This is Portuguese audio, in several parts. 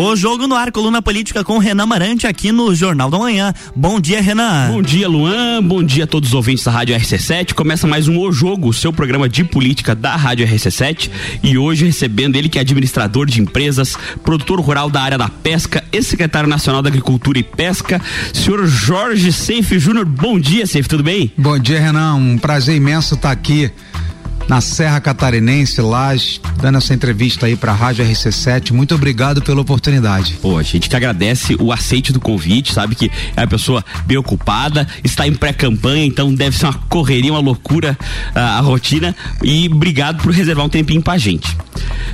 O Jogo no Ar, coluna política com Renan Marante aqui no Jornal da Manhã. Bom dia, Renan. Bom dia, Luan. Bom dia a todos os ouvintes da Rádio RC7. Começa mais um O Jogo, seu programa de política da Rádio RC7. E hoje recebendo ele que é administrador de empresas, produtor rural da área da pesca e secretário nacional da Agricultura e Pesca, senhor Jorge Seife Júnior. Bom dia, Seife, tudo bem? Bom dia, Renan. Um prazer imenso estar aqui na Serra Catarinense, lá, dando essa entrevista aí para a Rádio RC7. Muito obrigado pela oportunidade. Pô, a gente que agradece o aceite do convite, sabe que é uma pessoa bem ocupada, está em pré-campanha, então deve ser uma correria, uma loucura uh, a rotina. E obrigado por reservar um tempinho pra gente.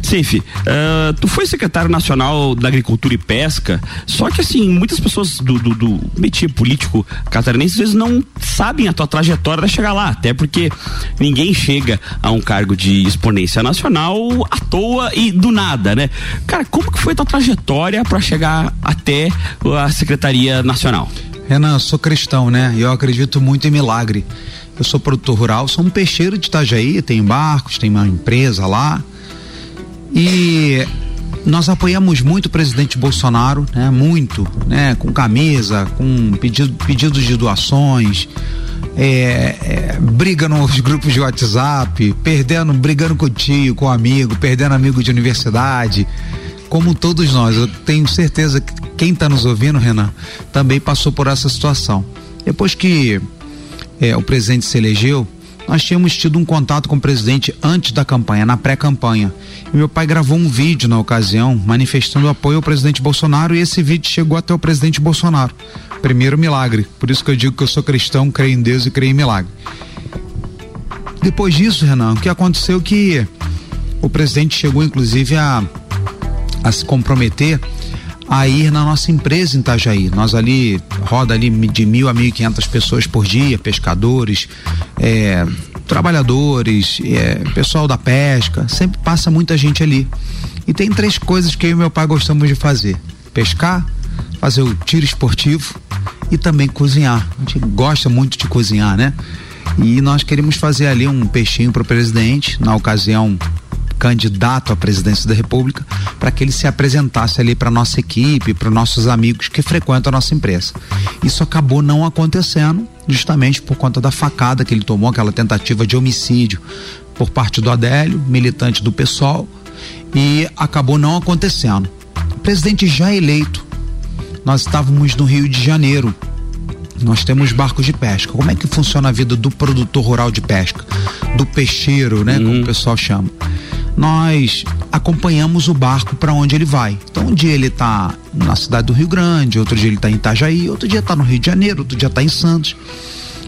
Seife, uh, tu foi secretário nacional da Agricultura e Pesca, só que assim, muitas pessoas do, do, do político catarinense às vezes não sabem a tua trajetória para chegar lá, até porque ninguém chega a um cargo de exponência nacional à toa e do nada, né? Cara, como que foi a tua trajetória para chegar até a Secretaria Nacional? Renan, sou cristão, né? Eu acredito muito em milagre. Eu sou produtor rural, sou um peixeiro de Itajaí, tenho barcos, tenho uma empresa lá. E nós apoiamos muito o presidente Bolsonaro, né? Muito, né? Com camisa, com pedido, pedidos de doações, é, é, briga nos grupos de WhatsApp, perdendo, brigando com o tio, com o amigo, perdendo amigo de universidade. Como todos nós, eu tenho certeza que quem está nos ouvindo, Renan, também passou por essa situação. Depois que é, o presidente se elegeu, nós tínhamos tido um contato com o presidente antes da campanha, na pré-campanha. Meu pai gravou um vídeo na ocasião manifestando apoio ao presidente Bolsonaro e esse vídeo chegou até o presidente Bolsonaro. Primeiro milagre. Por isso que eu digo que eu sou cristão, creio em Deus e creio em milagre. Depois disso, Renan, o que aconteceu que o presidente chegou inclusive a, a se comprometer a ir na nossa empresa em Itajaí. Nós ali roda ali de mil a mil e quinhentas pessoas por dia, pescadores, é, trabalhadores, é, pessoal da pesca, sempre passa muita gente ali. E tem três coisas que eu e meu pai gostamos de fazer: pescar, fazer o tiro esportivo e também cozinhar. A gente gosta muito de cozinhar, né? E nós queríamos fazer ali um peixinho para o presidente, na ocasião candidato à presidência da República, para que ele se apresentasse ali para nossa equipe, para nossos amigos que frequentam a nossa empresa. Isso acabou não acontecendo, justamente por conta da facada que ele tomou, aquela tentativa de homicídio por parte do Adélio, militante do PSOL, e acabou não acontecendo. O presidente já eleito, nós estávamos no Rio de Janeiro, nós temos barcos de pesca. Como é que funciona a vida do produtor rural de pesca? Do peixeiro, né? Como o uhum. pessoal chama nós acompanhamos o barco para onde ele vai. Então, um dia ele está na cidade do Rio Grande, outro dia ele está em Itajaí, outro dia está no Rio de Janeiro, outro dia está em Santos.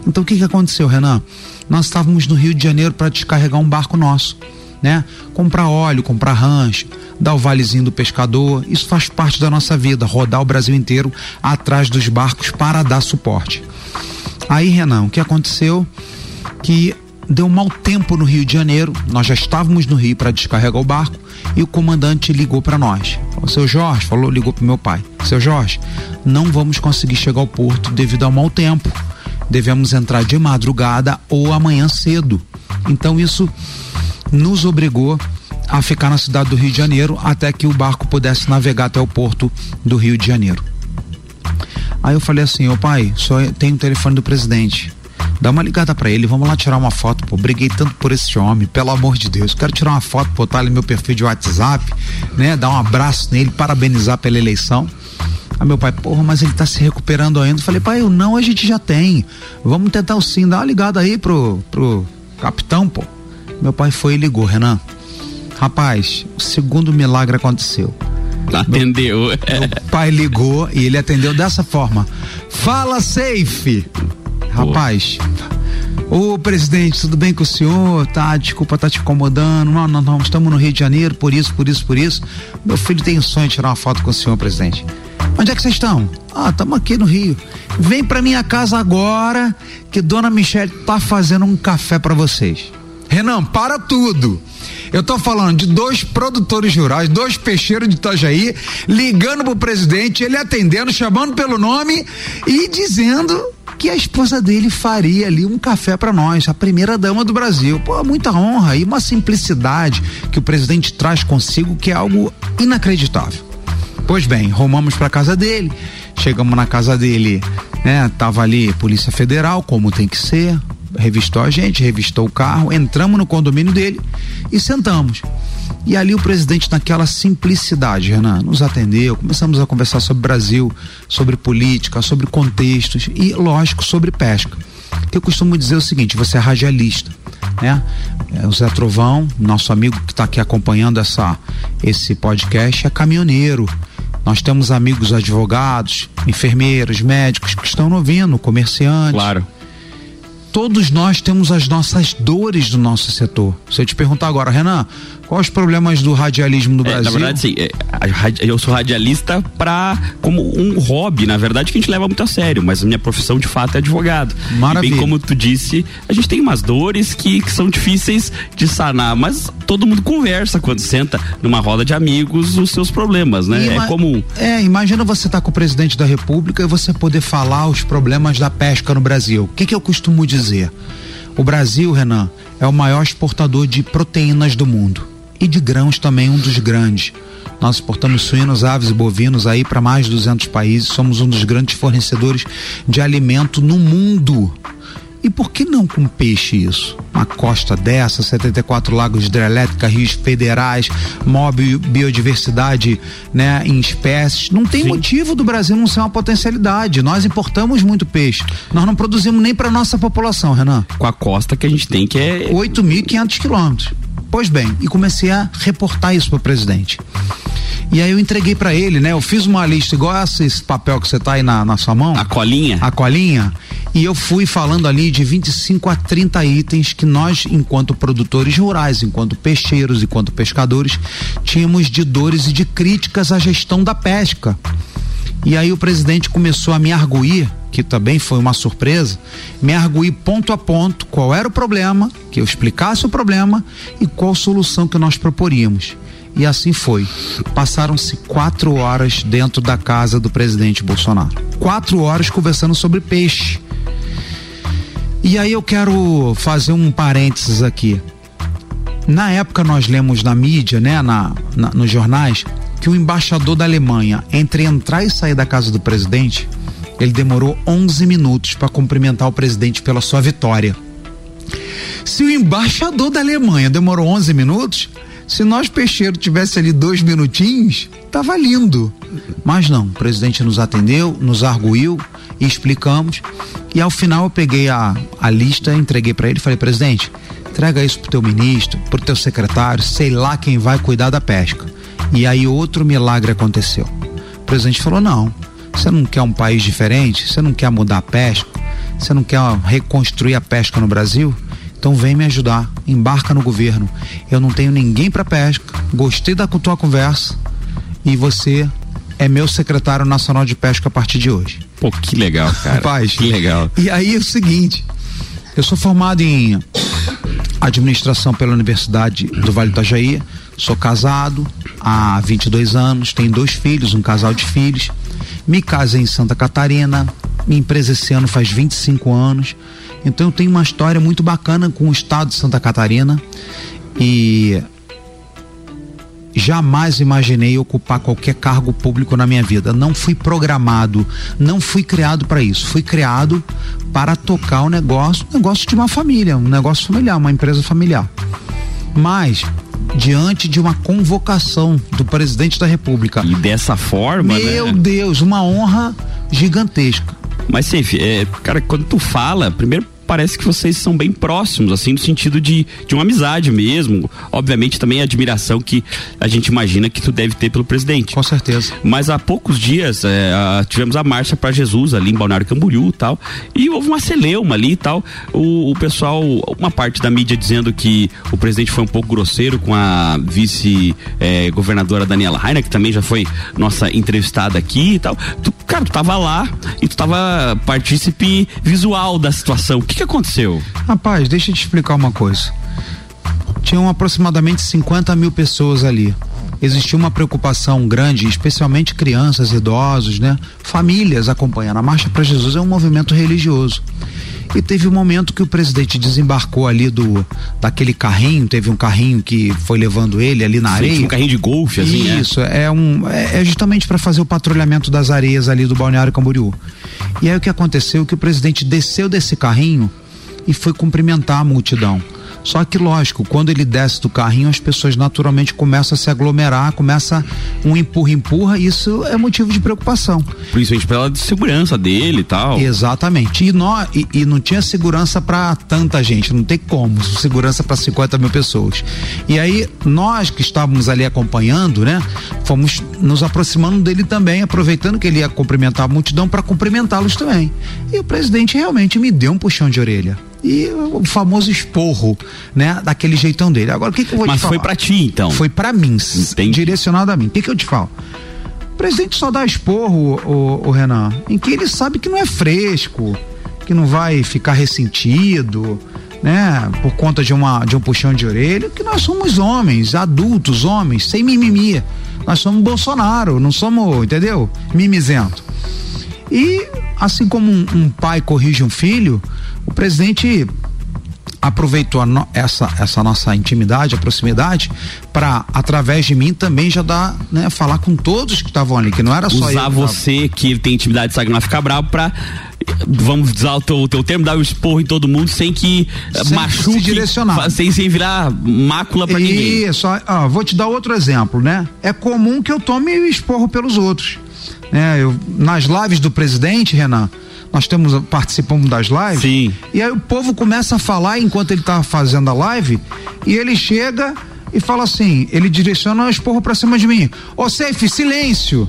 Então, o que, que aconteceu, Renan? Nós estávamos no Rio de Janeiro para descarregar um barco nosso, né? Comprar óleo, comprar rancho, dar o valezinho do pescador. Isso faz parte da nossa vida, rodar o Brasil inteiro atrás dos barcos para dar suporte. Aí, Renan, o que aconteceu? Que deu mau tempo no Rio de Janeiro. Nós já estávamos no Rio para descarregar o barco e o comandante ligou para nós. O seu Jorge falou, ligou para meu pai. Seu Jorge, não vamos conseguir chegar ao porto devido ao mau tempo. Devemos entrar de madrugada ou amanhã cedo. Então isso nos obrigou a ficar na cidade do Rio de Janeiro até que o barco pudesse navegar até o porto do Rio de Janeiro. Aí eu falei assim, ô pai, só tem o telefone do presidente Dá uma ligada para ele, vamos lá tirar uma foto, pô. Briguei tanto por esse homem, pelo amor de Deus. Quero tirar uma foto, botar ali no meu perfil de WhatsApp, né? Dar um abraço nele, parabenizar pela eleição. Aí meu pai, porra, mas ele tá se recuperando ainda. Eu falei, pai, o não a gente já tem. Vamos tentar o sim, dá uma ligada aí pro, pro capitão, pô. Meu pai foi e ligou, Renan. Rapaz, o segundo milagre aconteceu. Atendeu. Meu, meu pai ligou e ele atendeu dessa forma. Fala, safe! Rapaz, Ô presidente, tudo bem com o senhor? Tá, desculpa tá te incomodando. Não, não, não, estamos no Rio de Janeiro, por isso, por isso, por isso. Meu filho tem sonho de tirar uma foto com o senhor, presidente. Onde é que vocês estão? Ah, estamos aqui no Rio. Vem pra minha casa agora que Dona Michelle tá fazendo um café para vocês. Renan, para tudo. Eu tô falando de dois produtores rurais, dois peixeiros de Itajaí, ligando pro presidente, ele atendendo, chamando pelo nome e dizendo que a esposa dele faria ali um café para nós, a primeira dama do Brasil. Pô, muita honra e uma simplicidade que o presidente traz consigo que é algo inacreditável. Pois bem, rumamos para casa dele. Chegamos na casa dele, né? Tava ali Polícia Federal, como tem que ser. Revistou a gente, revistou o carro, entramos no condomínio dele e sentamos. E ali o presidente, naquela simplicidade, Renan, nos atendeu, começamos a conversar sobre Brasil, sobre política, sobre contextos e, lógico, sobre pesca. Eu costumo dizer o seguinte: você é radialista, né? É, o Zé Trovão, nosso amigo que está aqui acompanhando essa, esse podcast, é caminhoneiro. Nós temos amigos advogados, enfermeiros, médicos que estão ouvindo, comerciantes. Claro todos nós temos as nossas dores do nosso setor. Se eu te perguntar agora, Renan, Quais os problemas do radialismo no é, Brasil? Na verdade, sim. É, eu sou radialista para como um hobby, na verdade, que a gente leva muito a sério, mas a minha profissão de fato é advogado. Maravilha. E bem como tu disse, a gente tem umas dores que, que são difíceis de sanar, mas todo mundo conversa quando senta numa roda de amigos os seus problemas, né? Ima é comum. É, imagina você estar tá com o presidente da República e você poder falar os problemas da pesca no Brasil. O que, que eu costumo dizer? O Brasil, Renan, é o maior exportador de proteínas do mundo e de grãos também um dos grandes. Nós exportamos suínos, aves e bovinos aí para mais de 200 países, somos um dos grandes fornecedores de alimento no mundo. E por que não com peixe isso? Uma costa dessa, 74 lagos hidrelétricos, rios federais, móvel biodiversidade né, em espécies. Não tem Sim. motivo do Brasil não ser uma potencialidade. Nós importamos muito peixe. Nós não produzimos nem para nossa população, Renan. Com a costa que a gente tem, que é. 8.500 quilômetros. Pois bem, e comecei a reportar isso para o presidente. E aí eu entreguei para ele, né? Eu fiz uma lista igual esse papel que você tá aí na, na sua mão. A colinha. A colinha. E eu fui falando ali de 25 a 30 itens que nós, enquanto produtores rurais, enquanto peixeiros, enquanto pescadores, tínhamos de dores e de críticas à gestão da pesca. E aí o presidente começou a me arguir, que também foi uma surpresa, me arguir ponto a ponto qual era o problema, que eu explicasse o problema e qual solução que nós proporíamos. E assim foi. Passaram-se quatro horas dentro da casa do presidente Bolsonaro. Quatro horas conversando sobre peixe. E aí eu quero fazer um parênteses aqui. Na época nós lemos na mídia, né, na, na nos jornais, que o embaixador da Alemanha, entre entrar e sair da casa do presidente, ele demorou 11 minutos para cumprimentar o presidente pela sua vitória. Se o embaixador da Alemanha demorou 11 minutos, se nós peixeiro tivesse ali dois minutinhos, tava lindo. Mas não, o presidente nos atendeu, nos arguiu e explicamos. E ao final eu peguei a, a lista, entreguei para ele falei: presidente, entrega isso pro teu ministro, pro teu secretário, sei lá quem vai cuidar da pesca. E aí outro milagre aconteceu. O presidente falou: não, você não quer um país diferente? Você não quer mudar a pesca? Você não quer reconstruir a pesca no Brasil? Então vem me ajudar, embarca no governo. Eu não tenho ninguém para pesca. Gostei da tua conversa e você é meu secretário nacional de pesca a partir de hoje. Pô, que legal, cara. Rapaz, que legal. E aí é o seguinte, eu sou formado em administração pela Universidade do Vale do Itajaí, sou casado há 22 anos, tenho dois filhos, um casal de filhos. Me casei em Santa Catarina, minha empresa esse ano faz 25 anos. Então eu tenho uma história muito bacana com o estado de Santa Catarina e jamais imaginei ocupar qualquer cargo público na minha vida. Não fui programado, não fui criado para isso. Fui criado para tocar o negócio, negócio de uma família, um negócio familiar, uma empresa familiar. Mas diante de uma convocação do presidente da República. E dessa forma, Meu né? Deus, uma honra gigantesca. Mas, Seif, é, cara, quando tu fala, primeiro parece que vocês são bem próximos, assim, no sentido de, de uma amizade mesmo. Obviamente também a admiração que a gente imagina que tu deve ter pelo presidente. Com certeza. Mas há poucos dias é, a, tivemos a marcha para Jesus ali em Balneário Camboriú e tal. E houve uma celeuma ali e tal. O, o, pessoal, uma parte da mídia dizendo que o presidente foi um pouco grosseiro com a vice-governadora é, Daniela Rainer, que também já foi nossa entrevistada aqui e tal. Tu, cara, tu tava lá e tu tava partícipe visual da situação. O que que aconteceu? Rapaz, deixa eu te explicar uma coisa. Tinham aproximadamente 50 mil pessoas ali. existia uma preocupação grande, especialmente crianças, idosos, né? Famílias acompanhando. A Marcha para Jesus é um movimento religioso. E teve um momento que o presidente desembarcou ali do daquele carrinho, teve um carrinho que foi levando ele ali na Sim, areia. Um carrinho de golfe, assim, né? Isso, é, é um é, é justamente para fazer o patrulhamento das areias ali do Balneário Camboriú. E aí o que aconteceu que o presidente desceu desse carrinho e foi cumprimentar a multidão. Só que, lógico, quando ele desce do carrinho, as pessoas naturalmente começam a se aglomerar, começa um empurra-empurra, isso é motivo de preocupação. Principalmente pela segurança dele e tal. Exatamente. E, nós, e, e não tinha segurança para tanta gente, não tem como, segurança para 50 mil pessoas. E aí, nós que estávamos ali acompanhando, né, fomos nos aproximando dele também, aproveitando que ele ia cumprimentar a multidão para cumprimentá-los também. E o presidente realmente me deu um puxão de orelha e o famoso esporro, né? Daquele jeitão dele. Agora, o que, que eu vou Mas te falar? Mas foi pra ti, então? Foi pra mim, Entendi. direcionado a mim. O que, que eu te falo? O presidente só dá esporro, o, o, Renan, em que ele sabe que não é fresco, que não vai ficar ressentido, né? Por conta de, uma, de um puxão de orelha, que nós somos homens, adultos, homens, sem mimimi. Nós somos Bolsonaro, não somos, entendeu? Mimizento. E assim como um, um pai corrige um filho, o presidente aproveitou no, essa, essa nossa intimidade, a proximidade, para através de mim também já dar, né, falar com todos que estavam ali, que não era só Usar eu, você que tem intimidade, sabe, não ficar bravo para vamos usar o teu, o teu termo, dar o esporro em todo mundo sem que eh, sem machuque, direcionar. sem, sem virar mácula para ninguém. Isso, ó, vou te dar outro exemplo, né? É comum que eu tome esporro pelos outros. Né? Eu, nas lives do presidente, Renan, nós temos participamos das lives. Sim. E aí o povo começa a falar enquanto ele tá fazendo a live e ele chega e fala assim, ele direciona o esporro para cima de mim. Ô Seif, silêncio.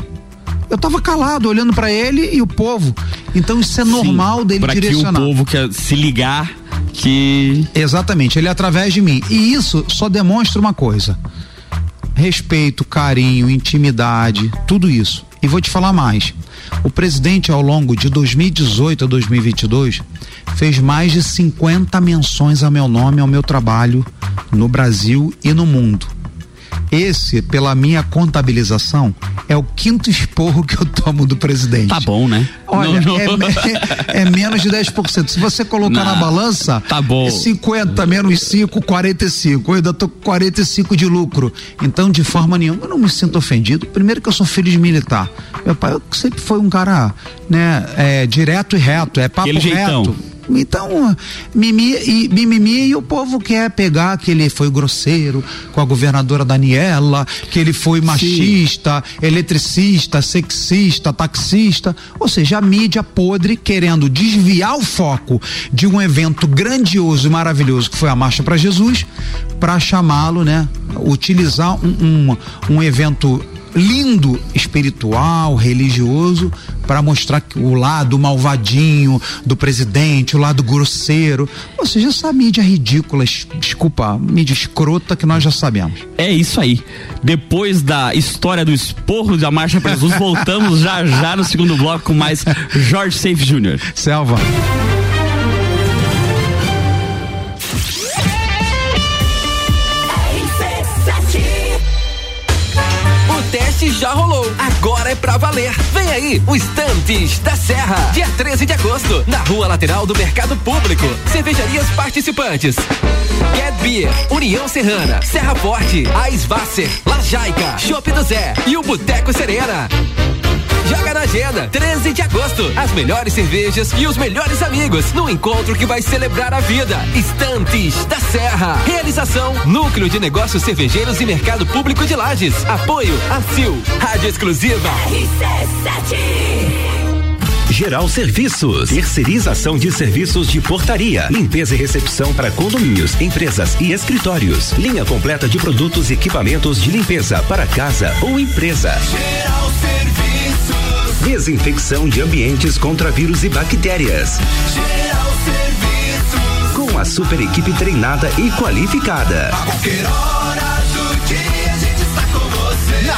Eu tava calado olhando para ele e o povo. Então isso é normal Sim, dele pra direcionar. Que o povo quer se ligar que Exatamente, ele é através de mim. E isso só demonstra uma coisa: respeito, carinho, intimidade, tudo isso. E vou te falar mais. O presidente, ao longo de 2018 a 2022, fez mais de 50 menções ao meu nome, ao meu trabalho no Brasil e no mundo. Esse, pela minha contabilização, é o quinto esporro que eu tomo do presidente. Tá bom, né? Olha, não, não. É, é, é, menos de 10%. Se você colocar não, na balança, tá bom. é 50 menos 5, 45. Eu ainda tô com 45 de lucro. Então, de forma nenhuma, eu não me sinto ofendido. Primeiro que eu sou filho de militar. Meu pai sempre foi um cara, né, é, direto e reto, é papo Aquele reto. Jeitão. Então, mimimi e, mimimi e o povo quer pegar que ele foi grosseiro com a governadora Daniela, que ele foi machista, Sim. eletricista, sexista, taxista. Ou seja, a mídia podre querendo desviar o foco de um evento grandioso e maravilhoso que foi a Marcha para Jesus, para chamá-lo, né? Utilizar um, um, um evento lindo, espiritual, religioso, para mostrar o lado malvadinho do presidente, o lado grosseiro. Ou seja, essa mídia ridícula, desculpa, mídia escrota que nós já sabemos. É isso aí. Depois da história do esporro da Marcha para Jesus, voltamos já já no segundo bloco com mais Jorge Safe Jr. Selva. Já rolou. Agora é pra valer. Vem aí, o Estantes da Serra. Dia 13 de agosto, na rua lateral do Mercado Público. Cervejarias participantes. Get Beer, União Serrana, Serra Forte, Aisvasser, Lajaica, Chopp do Zé e o Boteco Serena. Joga na agenda, 13 de agosto. As melhores cervejas e os melhores amigos no encontro que vai celebrar a vida. Estantes da Serra. Realização: Núcleo de Negócios Cervejeiros e Mercado Público de Lages. Apoio: ACIL. Rádio Exclusiva. RC7. Geral Serviços, terceirização de serviços de portaria, limpeza e recepção para condomínios, empresas e escritórios. Linha completa de produtos e equipamentos de limpeza para casa ou empresa. Geral Serviços. Desinfecção de ambientes contra vírus e bactérias. Com a super equipe treinada e qualificada.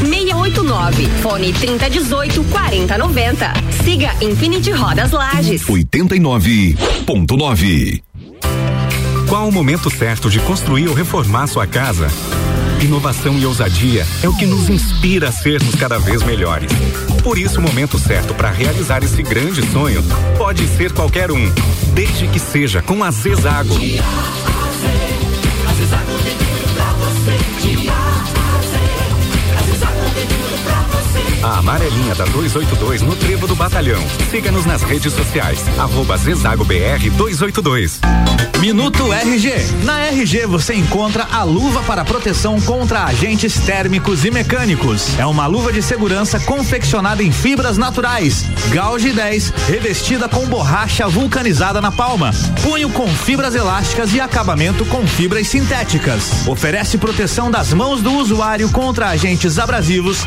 689. Fone 3018 4090. Siga Infinity Rodas Lages. 89.9 Qual o momento certo de construir ou reformar sua casa? Inovação e ousadia é o que nos inspira a sermos cada vez melhores. Por isso, o momento certo para realizar esse grande sonho pode ser qualquer um, desde que seja com a Zezago. A amarelinha da 282 no Trevo do Batalhão. Siga-nos nas redes sociais. Arroba Zezago BR 282. Minuto RG. Na RG você encontra a luva para proteção contra agentes térmicos e mecânicos. É uma luva de segurança confeccionada em fibras naturais. Gauge 10, revestida com borracha vulcanizada na palma. Punho com fibras elásticas e acabamento com fibras sintéticas. Oferece proteção das mãos do usuário contra agentes abrasivos,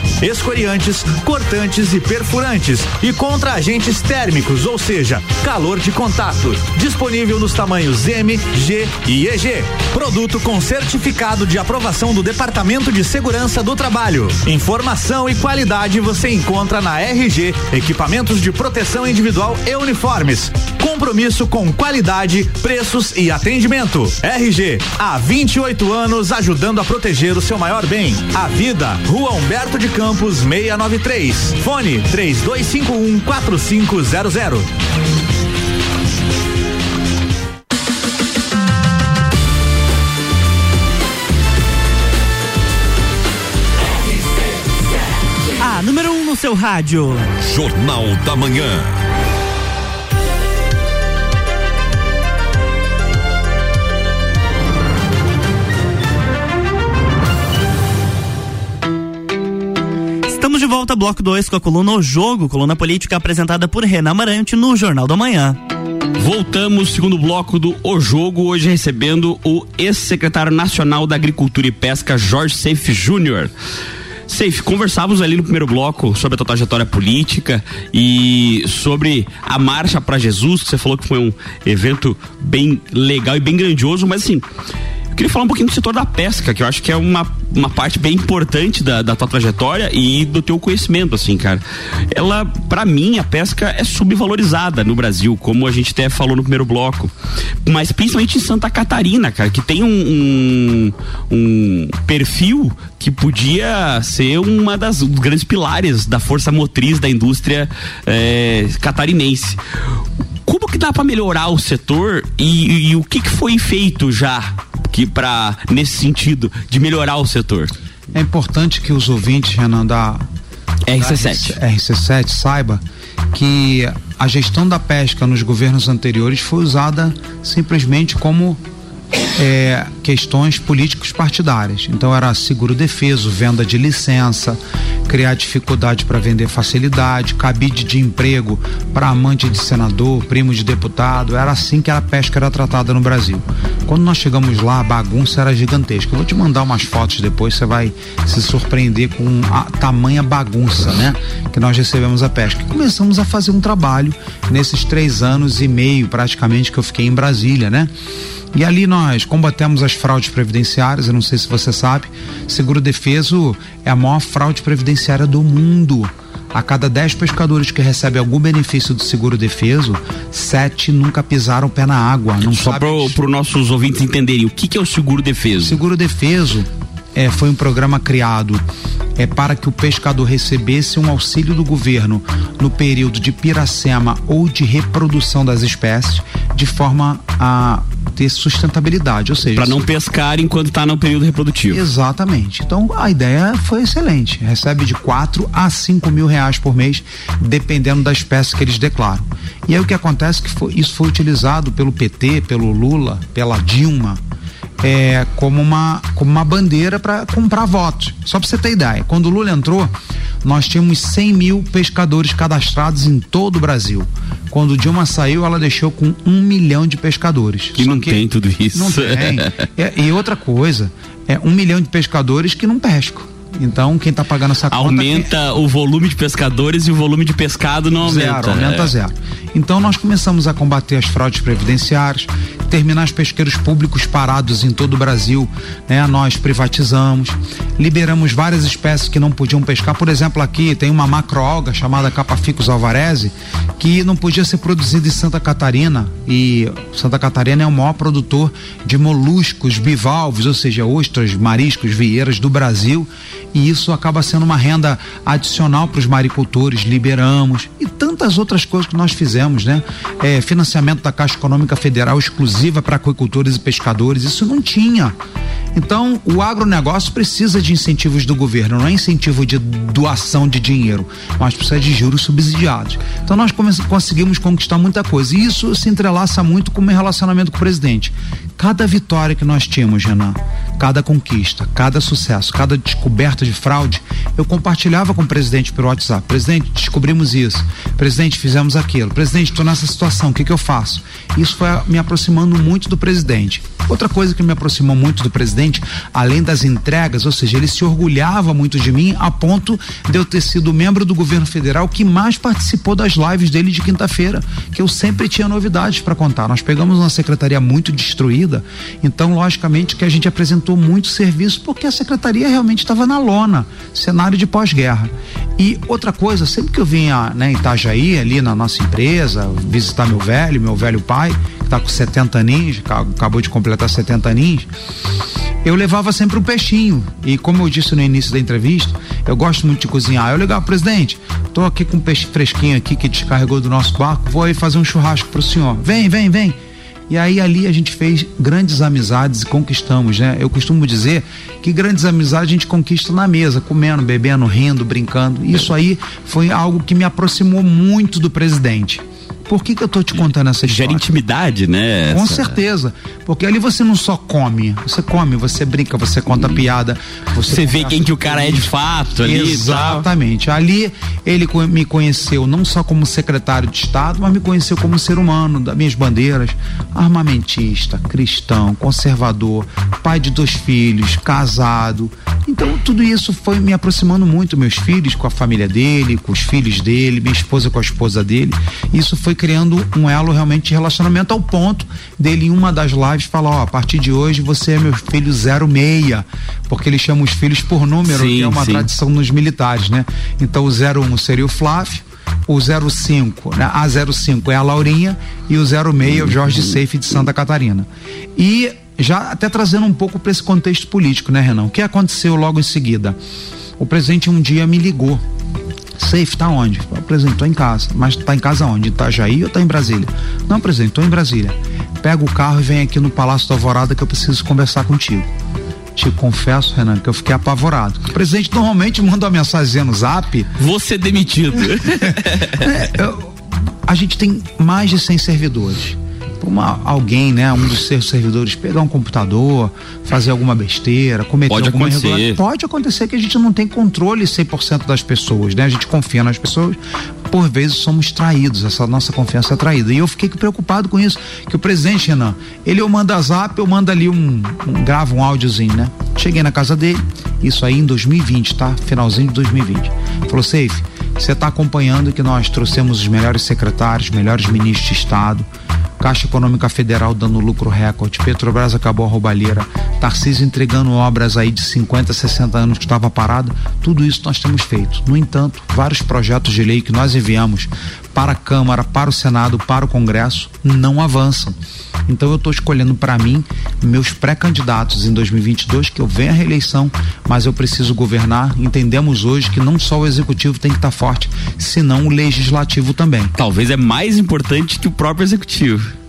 escoriantes, cortantes e perfurantes e contra agentes térmicos, ou seja, calor de contato. Disponível nos tamanhos M, G e EG. Produto com certificado de aprovação do Departamento de Segurança do Trabalho. Informação e qualidade você encontra na RG, equipamentos de proteção individual e uniformes. Compromisso com qualidade, preços e atendimento. RG, há 28 anos ajudando a proteger o seu maior bem, a vida. Rua Humberto de Campos 693. Fone 3251 4500. A número 1 um no seu rádio. Jornal da Manhã. De volta, bloco 2, com a coluna O Jogo, coluna política apresentada por Renan Marante no Jornal da Manhã. Voltamos, segundo bloco do O Jogo, hoje recebendo o ex-secretário nacional da Agricultura e Pesca, Jorge Seif Júnior. Seif, conversávamos ali no primeiro bloco sobre a tua trajetória política e sobre a Marcha para Jesus, que você falou que foi um evento bem legal e bem grandioso, mas assim, queria falar um pouquinho do setor da pesca, que eu acho que é uma, uma parte bem importante da, da tua trajetória e do teu conhecimento, assim, cara. Ela, para mim, a pesca é subvalorizada no Brasil, como a gente até falou no primeiro bloco. Mas principalmente em Santa Catarina, cara, que tem um, um, um perfil que podia ser uma das grandes pilares da força motriz da indústria é, catarinense como que dá para melhorar o setor e, e, e, o que, que foi feito já que para nesse sentido de melhorar o setor? É importante que os ouvintes, Renan, da RC7, da RC7 saiba que a gestão da pesca nos governos anteriores foi usada simplesmente como é, questões políticos partidárias. Então era seguro defeso, venda de licença, criar dificuldade para vender facilidade, cabide de emprego para amante de senador, primo de deputado. Era assim que a pesca era tratada no Brasil. Quando nós chegamos lá, a bagunça era gigantesca. Eu vou te mandar umas fotos depois, você vai se surpreender com a tamanha bagunça, né? Que nós recebemos a pesca. Começamos a fazer um trabalho nesses três anos e meio, praticamente, que eu fiquei em Brasília, né? E ali nós combatemos as fraudes previdenciárias, eu não sei se você sabe, seguro defeso é a maior fraude previdenciária do mundo. A cada 10 pescadores que recebem algum benefício do seguro defeso, sete nunca pisaram o pé na água. Não Só para os nossos ouvintes entenderem, o que, que é o seguro defeso? Seguro defeso é, foi um programa criado é para que o pescador recebesse um auxílio do governo no período de piracema ou de reprodução das espécies, de forma a ter sustentabilidade, ou seja, para não pescar enquanto está no período reprodutivo. Exatamente. Então a ideia foi excelente. Recebe de 4 a 5 mil reais por mês, dependendo da espécie que eles declaram. E aí o que acontece é que foi, isso foi utilizado pelo PT, pelo Lula, pela Dilma é, como, uma, como uma bandeira para comprar votos. Só para você ter ideia, quando o Lula entrou, nós tínhamos 100 mil pescadores cadastrados em todo o Brasil. Quando Dilma saiu, ela deixou com um milhão de pescadores. E não que tem tudo isso. Não tem. é, e outra coisa, é um milhão de pescadores que não pescam. Então, quem está pagando essa conta. Aumenta o volume de pescadores e o volume de pescado não aumenta. Zero, aumenta é. zero. Então, nós começamos a combater as fraudes previdenciárias, terminar os pesqueiros públicos parados em todo o Brasil, né? Nós privatizamos, liberamos várias espécies que não podiam pescar. Por exemplo, aqui tem uma macroalga chamada Capaficus alvareze, que não podia ser produzida em Santa Catarina. E Santa Catarina é o maior produtor de moluscos bivalves, ou seja, ostras, mariscos, vieiras do Brasil e isso acaba sendo uma renda adicional para os maricultores, liberamos e tantas outras coisas que nós fizemos, né? É, financiamento da Caixa Econômica Federal exclusiva para aquicultores e pescadores, isso não tinha. Então, o agronegócio precisa de incentivos do governo, não é incentivo de doação de dinheiro, mas precisa de juros subsidiados. Então, nós conseguimos conquistar muita coisa. E isso se entrelaça muito com o meu relacionamento com o presidente. Cada vitória que nós tínhamos, Renan, cada conquista, cada sucesso, cada descoberta de fraude, eu compartilhava com o presidente pelo WhatsApp. Presidente, descobrimos isso. Presidente, fizemos aquilo. Presidente, estou nessa situação, o que, que eu faço? Isso foi me aproximando muito do presidente. Outra coisa que me aproximou muito do presidente, além das entregas, ou seja, ele se orgulhava muito de mim a ponto de eu ter sido membro do governo federal que mais participou das lives dele de quinta-feira, que eu sempre tinha novidades para contar. Nós pegamos uma secretaria muito destruída, então logicamente que a gente apresentou muito serviço porque a secretaria realmente estava na cenário de pós-guerra. E outra coisa, sempre que eu vinha né, em Itajaí, ali na nossa empresa, visitar meu velho, meu velho pai, que está com 70 aninhos, acabou de completar completar 70 aninhos, eu levava sempre um peixinho. E como eu disse no início da entrevista, eu gosto muito de cozinhar. Eu legal, presidente, tô aqui com um peixe fresquinho aqui que descarregou do nosso barco, vou aí fazer um churrasco pro senhor. Vem, vem, vem. E aí ali a gente fez grandes amizades e conquistamos, né? Eu costumo dizer que grandes amizades a gente conquista na mesa, comendo, bebendo, rindo, brincando. Isso aí foi algo que me aproximou muito do presidente. Por que, que eu tô te contando essa história? Gera intimidade, né? Com certeza. Porque ali você não só come, você come, você brinca, você conta hum. piada. Você, você vê quem que o cara é de fato ali. Exatamente. Ali ele me conheceu não só como secretário de Estado, mas me conheceu como ser humano, das minhas bandeiras, armamentista, cristão, conservador, pai de dois filhos, casado. Então tudo isso foi me aproximando muito, meus filhos com a família dele, com os filhos dele, minha esposa com a esposa dele. Isso foi criando um elo realmente de relacionamento ao ponto dele em uma das lives falar, ó, a partir de hoje você é meu filho 06, porque ele chama os filhos por número, sim, que é uma sim. tradição nos militares, né? Então o 01 seria o Flávio, o 05, né? A 05 é a Laurinha e o 06 é o Jorge Seife de Santa Catarina. E já até trazendo um pouco para esse contexto político, né, Renan? O que aconteceu logo em seguida? O presidente um dia me ligou Safe tá onde? Presidente, tô em casa. Mas tá em casa onde? Em Itajaí ou tá em Brasília? Não, presidente, tô em Brasília. Pega o carro e vem aqui no Palácio da Alvorada que eu preciso conversar contigo. Te confesso, Renan, que eu fiquei apavorado. O presidente normalmente manda uma mensagem no zap. Você demitido. é, eu, a gente tem mais de 100 servidores uma, alguém, né, um dos seus servidores pegar um computador, fazer alguma besteira, cometer pode alguma acontecer. Pode acontecer que a gente não tem controle 100% das pessoas, né? A gente confia nas pessoas, por vezes somos traídos, essa nossa confiança é traída. E eu fiquei preocupado com isso, que o presidente, Renan, ele eu manda zap, eu mando ali um, um grava um áudiozinho, né? Cheguei na casa dele, isso aí em 2020, tá? Finalzinho de 2020. Falou, Safe, você está acompanhando que nós trouxemos os melhores secretários, melhores ministros de Estado, Caixa Econômica Federal dando lucro recorde, Petrobras acabou a roubalheira, Tarcísio entregando obras aí de 50, 60 anos que estava parado, tudo isso nós temos feito. No entanto, vários projetos de lei que nós enviamos para a Câmara, para o Senado, para o Congresso, não avançam. Então eu estou escolhendo para mim meus pré-candidatos em 2022 que eu venha à reeleição, mas eu preciso governar. Entendemos hoje que não só o executivo tem que estar tá forte, senão o legislativo também. Talvez é mais importante que o próprio executivo.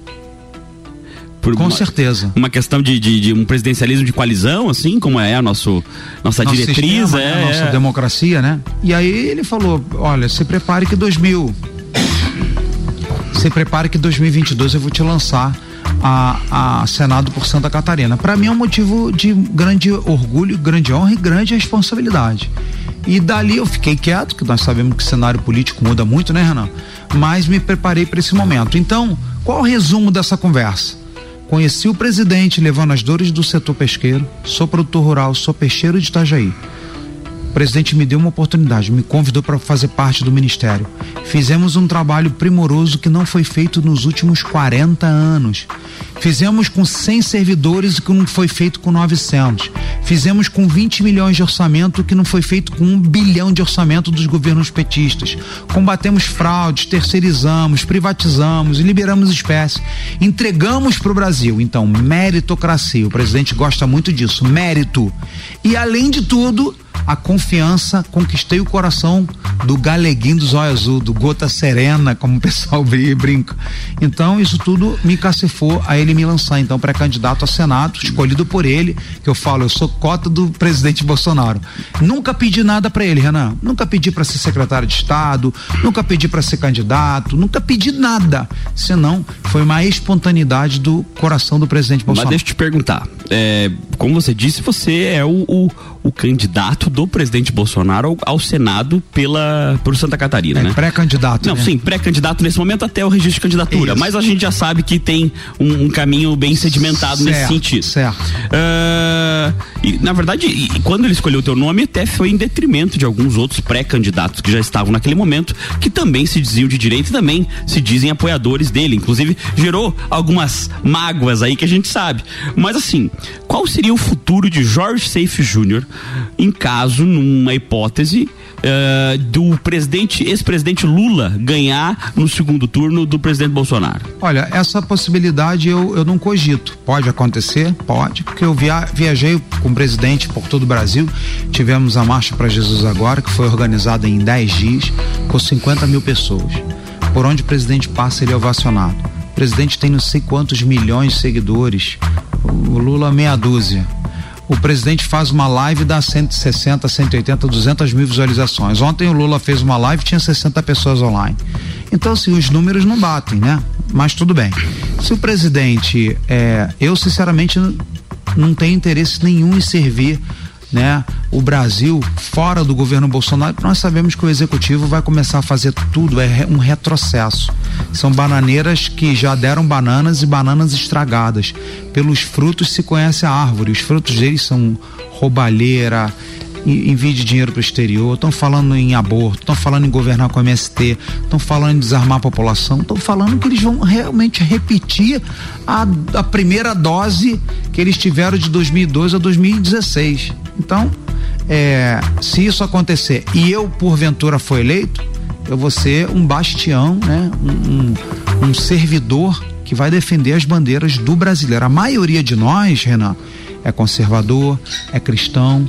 Por Com uma, certeza. Uma questão de, de, de, um presidencialismo de coalizão, assim, como é a nosso, nossa nosso diretriz, sistema, é, né? nossa é. democracia, né? E aí ele falou: olha, se prepare que 2000. Se prepare que 2022 eu vou te lançar a, a Senado por Santa Catarina. Para mim é um motivo de grande orgulho, grande honra e grande responsabilidade. E dali eu fiquei quieto, que nós sabemos que o cenário político muda muito, né, Renan? Mas me preparei para esse momento. Então, qual o resumo dessa conversa? Conheci o presidente levando as dores do setor pesqueiro, sou produtor rural, sou peixeiro de Itajaí o presidente me deu uma oportunidade, me convidou para fazer parte do ministério. Fizemos um trabalho primoroso que não foi feito nos últimos 40 anos. Fizemos com 100 servidores que não foi feito com 900. Fizemos com 20 milhões de orçamento que não foi feito com um bilhão de orçamento dos governos petistas. Combatemos fraudes, terceirizamos, privatizamos, liberamos espécies, entregamos para o Brasil. Então, meritocracia. O presidente gosta muito disso, mérito. E além de tudo, a confiança, conquistei o coração do galeguinho do zóio azul, do gota serena, como o pessoal brinca. Então, isso tudo me cacifou a ele me lançar, então, pré-candidato a Senado, escolhido por ele, que eu falo, eu sou cota do presidente Bolsonaro. Nunca pedi nada para ele, Renan. Nunca pedi para ser secretário de Estado, nunca pedi para ser candidato, nunca pedi nada. Senão, foi uma espontaneidade do coração do presidente Bolsonaro. Mas deixa eu te perguntar, é, como você disse, você é o, o, o candidato do presidente Bolsonaro ao, ao Senado pela por Santa Catarina, é, né? Pré-candidato. Não, né? sim, pré-candidato nesse momento até o registro de candidatura. Isso. Mas a gente já sabe que tem um, um caminho bem sedimentado certo, nesse sentido. Certo. Uh, e, na verdade, e, quando ele escolheu o teu nome, até foi em detrimento de alguns outros pré-candidatos que já estavam naquele momento, que também se diziam de direita e também se dizem apoiadores dele. Inclusive, gerou algumas mágoas aí que a gente sabe. Mas assim, qual seria o futuro de Jorge Seife Júnior em caso, numa hipótese, uh, do presidente, ex-presidente Lula ganhar no segundo turno do presidente Bolsonaro? Olha, essa possibilidade eu, eu não cogito. Pode acontecer? Pode, porque eu via, viajei com o presidente por todo o Brasil. Tivemos a Marcha para Jesus agora, que foi organizada em 10 dias, com 50 mil pessoas. Por onde o presidente passa, ele é ovacionado. O presidente tem não sei quantos milhões de seguidores. O Lula meia dúzia o presidente faz uma live dá 160, 180, 200 mil visualizações. Ontem o Lula fez uma live tinha 60 pessoas online. Então, assim, os números não batem, né? Mas tudo bem. Se o presidente, é, eu sinceramente não tenho interesse nenhum em servir né, o Brasil fora do governo Bolsonaro, nós sabemos que o executivo vai começar a fazer tudo, é um retrocesso. São bananeiras que já deram bananas e bananas estragadas. Pelos frutos se conhece a árvore, os frutos deles são roubalheira, envio de dinheiro para o exterior, estão falando em aborto, estão falando em governar com MST, estão falando em desarmar a população, estão falando que eles vão realmente repetir a, a primeira dose que eles tiveram de 2012 a 2016. Então, é, se isso acontecer e eu porventura for eleito, eu vou ser um bastião, né? um, um, um servidor que vai defender as bandeiras do brasileiro. A maioria de nós, Renan, é conservador, é cristão,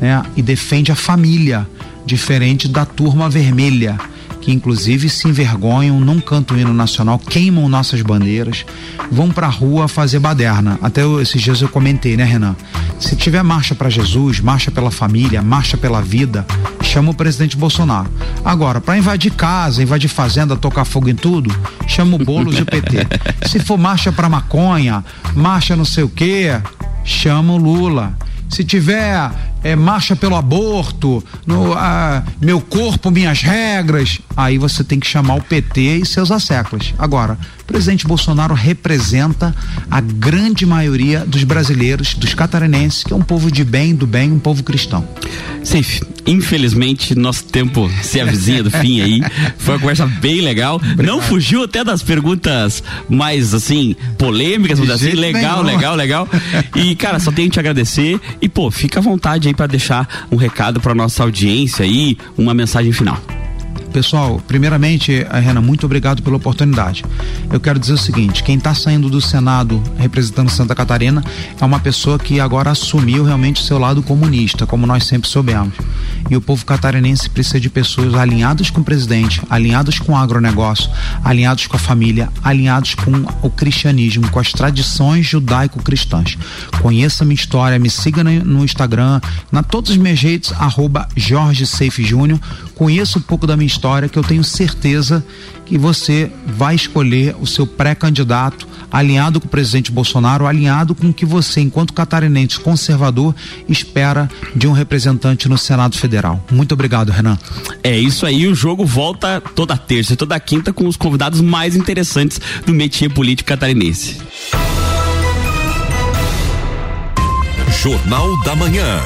né? E defende a família, diferente da turma vermelha, que inclusive se envergonham, não cantam o hino nacional, queimam nossas bandeiras, vão pra rua fazer baderna. Até eu, esses dias eu comentei, né, Renan? Se tiver marcha para Jesus, marcha pela família, marcha pela vida, chama o presidente Bolsonaro. Agora, para invadir casa, invadir fazenda, tocar fogo em tudo, chama o Boulos e o PT. Se for marcha para maconha, marcha não sei o quê, chama o Lula. Se tiver é, marcha pelo aborto, no, a, meu corpo, minhas regras, aí você tem que chamar o PT e seus asseclas. Agora, o presidente Bolsonaro representa a grande maioria dos brasileiros, dos catarinenses, que é um povo de bem, do bem, um povo cristão. Sim, infelizmente nosso tempo se avizinha do fim aí. Foi uma conversa bem legal. Obrigado. Não fugiu até das perguntas mais assim polêmicas, dizer assim, legal, legal, legal. E cara, só tenho que te agradecer e pô, fica à vontade aí para deixar um recado para nossa audiência aí, uma mensagem final. Pessoal, primeiramente, eh, Renan, muito obrigado pela oportunidade. Eu quero dizer o seguinte: quem está saindo do Senado representando Santa Catarina é uma pessoa que agora assumiu realmente o seu lado comunista, como nós sempre soubemos. E o povo catarinense precisa de pessoas alinhadas com o presidente, alinhadas com o agronegócio, alinhados com a família, alinhados com o cristianismo, com as tradições judaico-cristãs. Conheça minha história, me siga no Instagram, na todas as minhas redes, arroba Jorge Seife Júnior. Conheça um pouco da minha história história que eu tenho certeza que você vai escolher o seu pré-candidato alinhado com o presidente Bolsonaro, alinhado com o que você, enquanto catarinense conservador, espera de um representante no Senado Federal. Muito obrigado, Renan. É isso aí, o jogo volta toda terça e toda quinta com os convidados mais interessantes do métier político catarinense. Jornal da Manhã.